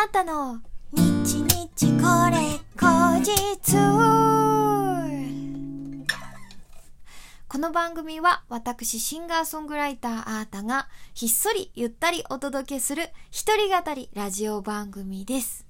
あーたの日日これ後日この番組は私シンガーソングライターあーたがひっそりゆったりお届けする一人語りラジオ番組です。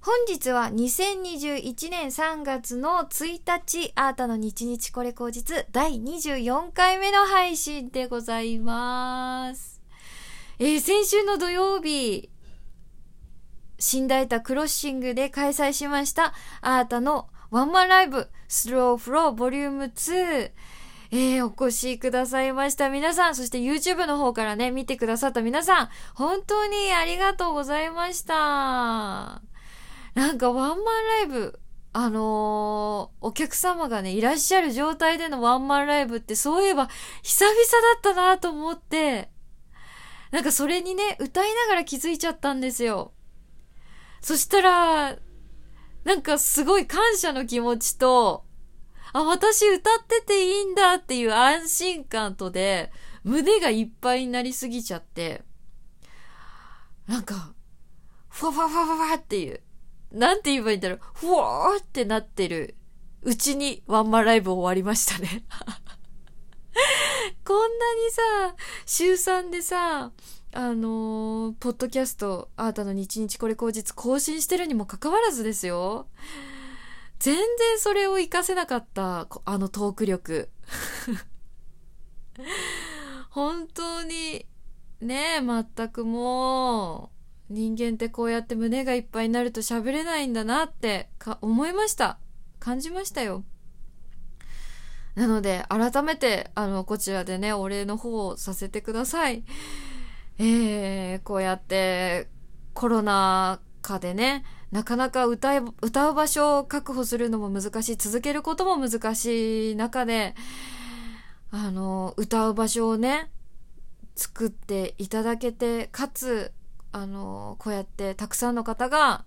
本日は2021年3月の1日、あーたの日日これ後日第24回目の配信でございます。えー先週の土曜日、新大田クロッシングで開催しました、あーたのワンマンライブ、スローフローボリューム2、えー、お越しくださいました皆さん、そして YouTube の方からね、見てくださった皆さん、本当にありがとうございました。なんかワンマンライブ、あのーお客様がね、いらっしゃる状態でのワンマンライブってそういえば久々だったなと思って、なんかそれにね、歌いながら気づいちゃったんですよ。そしたら、なんかすごい感謝の気持ちと、あ、私歌ってていいんだっていう安心感とで、胸がいっぱいになりすぎちゃって、なんか、ふわふわふわふわっていう、なんて言えばいいんだろう、ふわーってなってるうちにワンマンライブ終わりましたね。こんなにさ、週3でさ、あのーポッドキャスト、あーたの日日これ後日更新してるにもかかわらずですよ。全然それを活かせなかった、あのトーク力。本当に、ねえ、全くもう、人間ってこうやって胸がいっぱいになると喋れないんだなってか思いました。感じましたよ。なので、改めて、あの、こちらでね、お礼の方をさせてください。えー、こうやって、コロナ禍でね、なかなか歌い、歌う場所を確保するのも難しい、続けることも難しい中で、あの、歌う場所をね、作っていただけて、かつ、あの、こうやってたくさんの方が、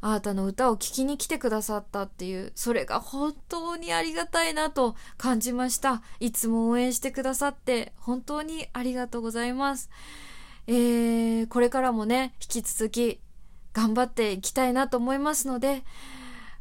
あなたの歌を聴きに来てくださったっていう、それが本当にありがたいなと感じました。いつも応援してくださって、本当にありがとうございます。えー、これからもね、引き続き頑張っていきたいなと思いますので、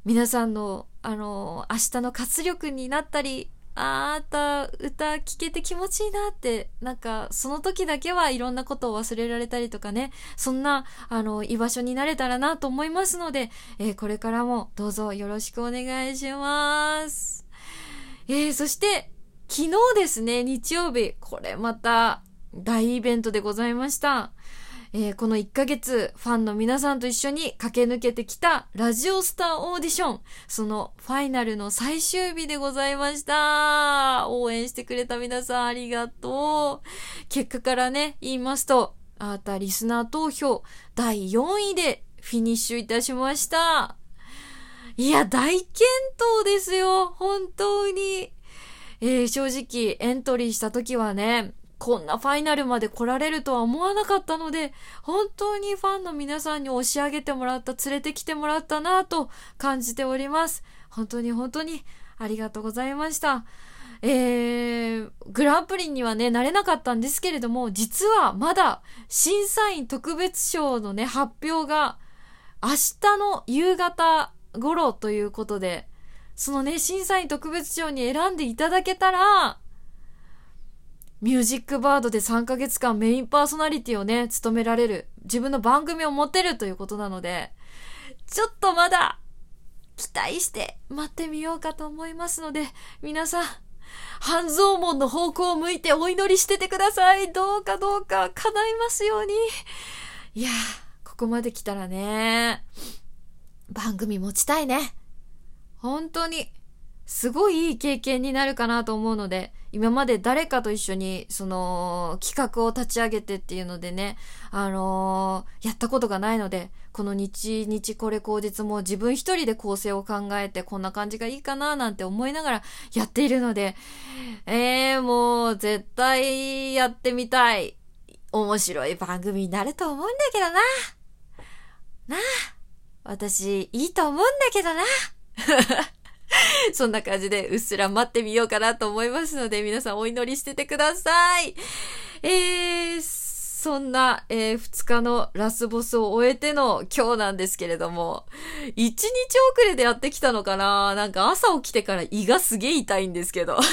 皆さんの、あの、明日の活力になったり、あーた歌聴けて気持ちいいなって、なんか、その時だけはいろんなことを忘れられたりとかね、そんな、あの、居場所になれたらなと思いますので、えーこれからもどうぞよろしくお願いします。えー、そして、昨日ですね、日曜日、これまた大イベントでございました。えーこの1ヶ月、ファンの皆さんと一緒に駆け抜けてきたラジオスターオーディション、そのファイナルの最終日でございました。応援してくれた皆さんありがとう。結果からね、言いますと、あーたリスナー投票第4位でフィニッシュいたしました。いや、大健闘ですよ。本当に。えー正直エントリーした時はね、こんなファイナルまで来られるとは思わなかったので、本当にファンの皆さんに押し上げてもらった、連れてきてもらったなぁと感じております。本当に本当にありがとうございました。えー、グランプリにはね、なれなかったんですけれども、実はまだ審査員特別賞のね、発表が明日の夕方頃ということで、そのね、審査員特別賞に選んでいただけたら、ミュージックバードで3ヶ月間メインパーソナリティをね、務められる、自分の番組を持てるということなので、ちょっとまだ、期待して待ってみようかと思いますので、皆さん、半蔵門の方向を向いてお祈りしててください。どうかどうか叶いますように。いやー、ここまで来たらね、番組持ちたいね。本当に、すごいいい経験になるかなと思うので、今まで誰かと一緒に、その、企画を立ち上げてっていうのでね、あのーやったことがないので、この日日これ口実も自分一人で構成を考えて、こんな感じがいいかななんて思いながらやっているので、えー、もう、絶対やってみたい。面白い番組になると思うんだけどな。なあ。私、いいと思うんだけどな。そんな感じでうっすら待ってみようかなと思いますので、皆さんお祈りしててください。えー、そんな、えー、2日のラスボスを終えての今日なんですけれども、1日遅れでやってきたのかな？なんか朝起きてから胃がすげえ痛いんですけど。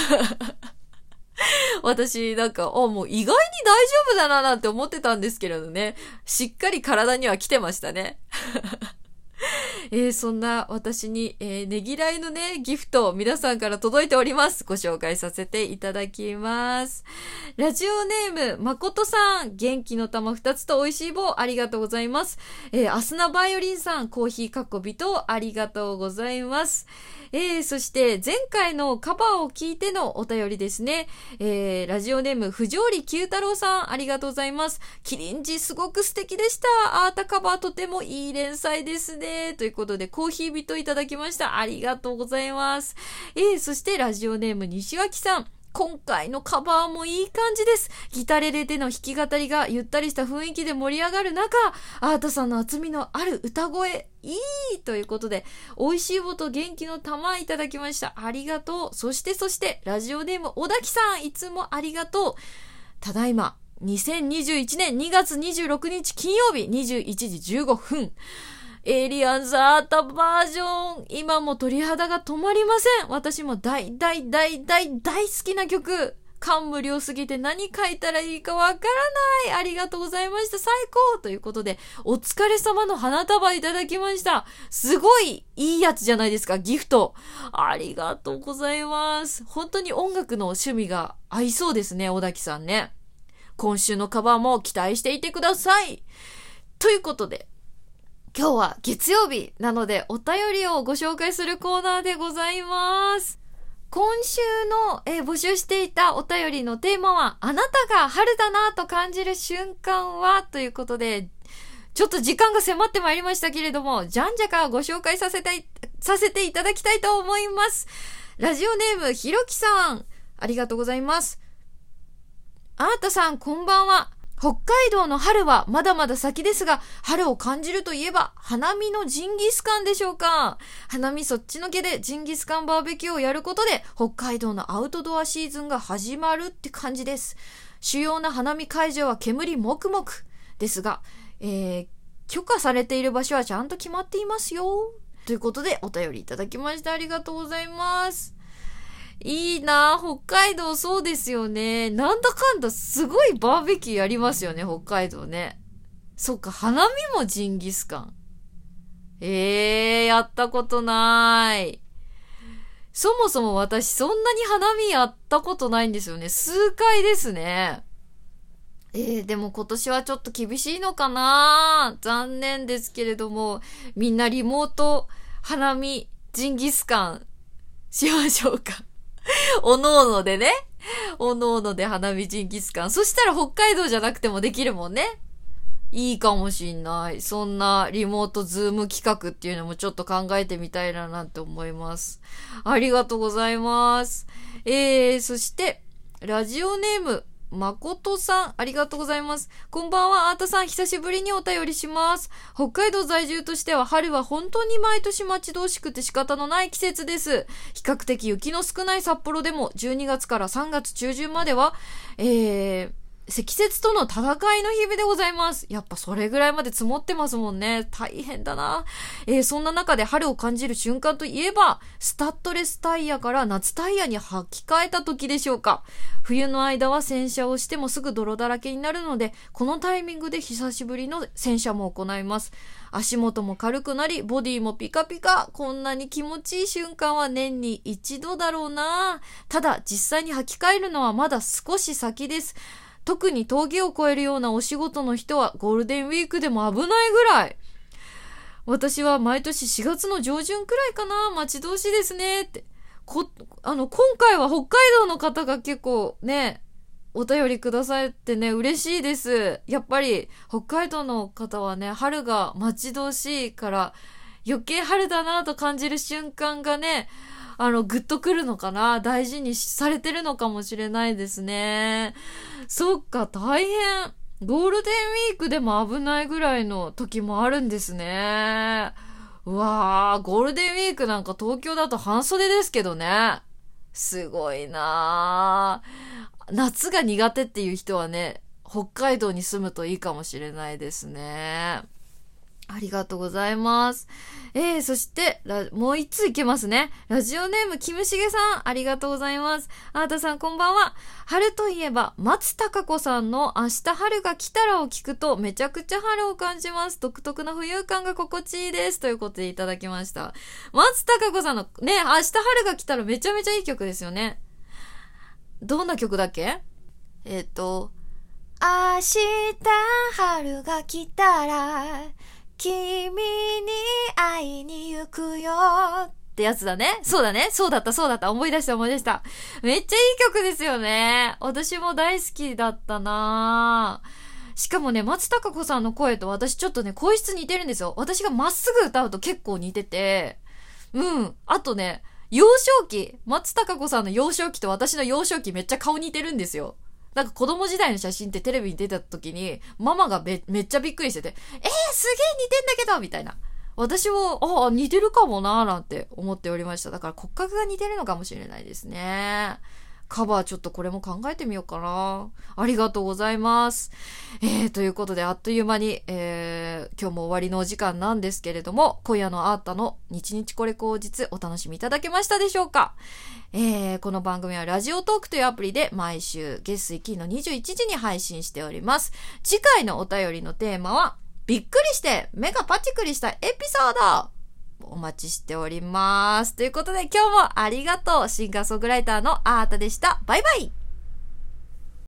私、なんか、あ、もう意外に大丈夫だななんて思ってたんですけれどね。しっかり体には来てましたね。えー、そんな私に、えー、ねぎらいのね、ギフト皆さんから届いております。ご紹介させていただきます。ラジオネーム、まことさん、元気の玉二つと美味しい棒、ありがとうございます。えー、アスナバイオリンさん、コーヒーかっこびと、ありがとうございます。えー、そして前回のカバーを聞いてのお便りですね。えー、ラジオネーム、藤織九太郎さん、ありがとうございます。キリンジすごく素敵でした。アートカバーとてもいい連載ですね。ということで、コーヒー人いただきました。ありがとうございます。えー、そしてラジオネーム、西脇さん。今回のカバーもいい感じです。ギタレレでの弾き語りがゆったりした雰囲気で盛り上がる中、アートさんの厚みのある歌声、いいということで、美味しい棒と元気の玉いただきました。ありがとう。そしてそして、ラジオネーム小滝さん、いつもありがとう。ただいま、2021年2月26日金曜日21時15分。エイリアンズアータバージョン。今も鳥肌が止まりません。私も大大大大大好きな曲。感無量すぎて何書いたらいいかわからない。ありがとうございました。最高ということで、お疲れ様の花束いただきました。すごいいいやつじゃないですか、ギフト。ありがとうございます。本当に音楽の趣味が合いそうですね、小滝さんね。今週のカバーも期待していてください。ということで、今日は月曜日なのでお便りをご紹介するコーナーでございます。今週の、えー、募集していたお便りのテーマは、あなたが春だなと感じる瞬間はということで、ちょっと時間が迫ってまいりましたけれども、じゃんじゃかご紹介させて、させていただきたいと思います。ラジオネーム、ひろきさん、ありがとうございます。あーたさん、こんばんは。北海道の春はまだまだ先ですが、春を感じるといえば、花見のジンギスカンでしょうか花見そっちのけでジンギスカンバーベキューをやることで、北海道のアウトドアシーズンが始まるって感じです。主要な花見会場は煙もくもくですが、えー、許可されている場所はちゃんと決まっていますよ。ということでお便りいただきましてありがとうございます。いいな北海道そうですよね。なんだかんだすごいバーベキューやりますよね、北海道ね。そっか、花見もジンギスカン。ええー、やったことない。そもそも私そんなに花見やったことないんですよね。数回ですね。えー、でも今年はちょっと厳しいのかな残念ですけれども、みんなリモート花見ジンギスカンしましょうか。おのおのでね。おのおので花見ジンギスカン。そしたら北海道じゃなくてもできるもんね。いいかもしんない。そんなリモートズーム企画っていうのもちょっと考えてみたいななんて思います。ありがとうございます。えー、そして、ラジオネーム、誠さん、ありがとうございます。こんばんは、アートさん、久しぶりにお便りします。北海道在住としては、春は本当に毎年待ち遠しくて仕方のない季節です。比較的雪の少ない札幌でも、12月から3月中旬までは、えー、積雪との戦いの日々でございます。やっぱそれぐらいまで積もってますもんね。大変だな。えー、そんな中で春を感じる瞬間といえば、スタッドレスタイヤから夏タイヤに履き替えた時でしょうか。冬の間は洗車をしてもすぐ泥だらけになるので、このタイミングで久しぶりの洗車も行います。足元も軽くなり、ボディもピカピカ。こんなに気持ちいい瞬間は年に一度だろうな。ただ、実際に履き替えるのはまだ少し先です。特に峠を越えるようなお仕事の人はゴールデンウィークでも危ないぐらい。私は毎年4月の上旬くらいかな、待ち遠しいですねって。こ、あの、今回は北海道の方が結構ね、お便りくださいってね、嬉しいです。やっぱり、北海道の方はね、春が待ち遠しいから、余計春だなと感じる瞬間がね、あの、ぐっとくるのかな？大事にされてるのかもしれないですね。そっか、大変。ゴールデンウィークでも危ないぐらいの時もあるんですね。うわー、ゴールデンウィークなんか東京だと半袖ですけどね。すごいなー。夏が苦手っていう人はね、北海道に住むといいかもしれないですね。ありがとうございます。えー、そして、もう一通いけますね。ラジオネーム、キムシゲさん、ありがとうございます。あーたさん、こんばんは。春といえば、松たか子さんの明日春が来たらを聞くと、めちゃくちゃ春を感じます。独特な浮遊感が心地いいです。ということでいただきました。松たか子さんの、ね、明日春が来たらめちゃめちゃいい曲ですよね。どんな曲だっけ？えっ、ー、と、明日春が来たら、君に会いに行くよってやつだね。そうだね。そうだった、そうだった。思い出した、思い出した。めっちゃいい曲ですよね。私も大好きだったなしかもね、松たか子さんの声と私ちょっとね、声質似てるんですよ。私がまっすぐ歌うと結構似てて、うん。あとね、幼少期、松たか子さんの幼少期と私の幼少期めっちゃ顔似てるんですよ。なんか子供時代の写真ってテレビに出た時に、ママがめめっちゃびっくりしてて、えー、すげえ似てんだけどみたいな。私も、ああ、似てるかもなーなんて思っておりました。だから骨格が似てるのかもしれないですね。カバーちょっとこれも考えてみようかな。ありがとうございます。えー、ということであっという間に、えー、今日も終わりのお時間なんですけれども、今夜のアータの日日これ口実お楽しみいただけましたでしょうかえー、この番組はラジオトークというアプリで毎週月水金の21時に配信しております。次回のお便りのテーマは、びっくりして目がパチクリしたエピソードお待ちしております。ということで今日もありがとう。シンガーソングライターのアータでした。バイバイ